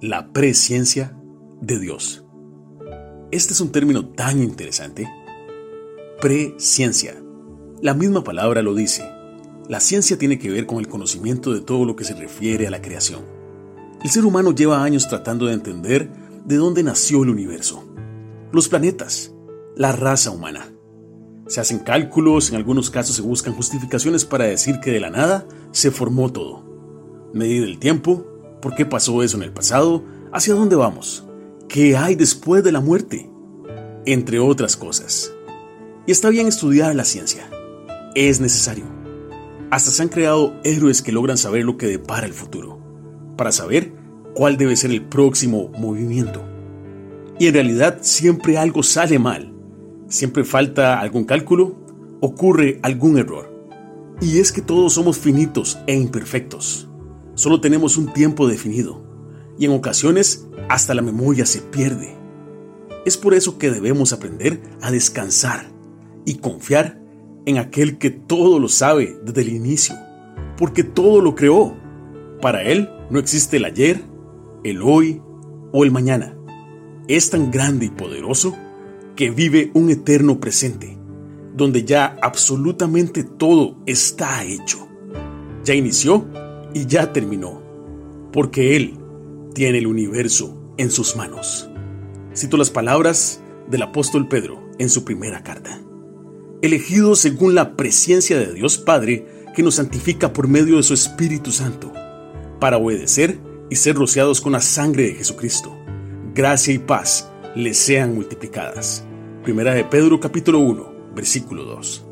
la presciencia de Dios. Este es un término tan interesante. Presciencia. La misma palabra lo dice. La ciencia tiene que ver con el conocimiento de todo lo que se refiere a la creación. El ser humano lleva años tratando de entender de dónde nació el universo, los planetas, la raza humana. Se hacen cálculos, en algunos casos se buscan justificaciones para decir que de la nada se formó todo. Medir el tiempo, por qué pasó eso en el pasado, hacia dónde vamos, qué hay después de la muerte, entre otras cosas. Y está bien estudiar la ciencia, es necesario. Hasta se han creado héroes que logran saber lo que depara el futuro, para saber cuál debe ser el próximo movimiento. Y en realidad siempre algo sale mal, siempre falta algún cálculo, ocurre algún error. Y es que todos somos finitos e imperfectos. Solo tenemos un tiempo definido y en ocasiones hasta la memoria se pierde. Es por eso que debemos aprender a descansar y confiar en aquel que todo lo sabe desde el inicio, porque todo lo creó. Para Él no existe el ayer, el hoy o el mañana. Es tan grande y poderoso que vive un eterno presente, donde ya absolutamente todo está hecho. Ya inició y ya terminó, porque Él tiene el universo en sus manos. Cito las palabras del apóstol Pedro en su primera carta. Elegido según la presencia de Dios Padre, que nos santifica por medio de su Espíritu Santo, para obedecer y ser rociados con la sangre de Jesucristo. Gracia y paz les sean multiplicadas. Primera de Pedro capítulo 1, versículo 2.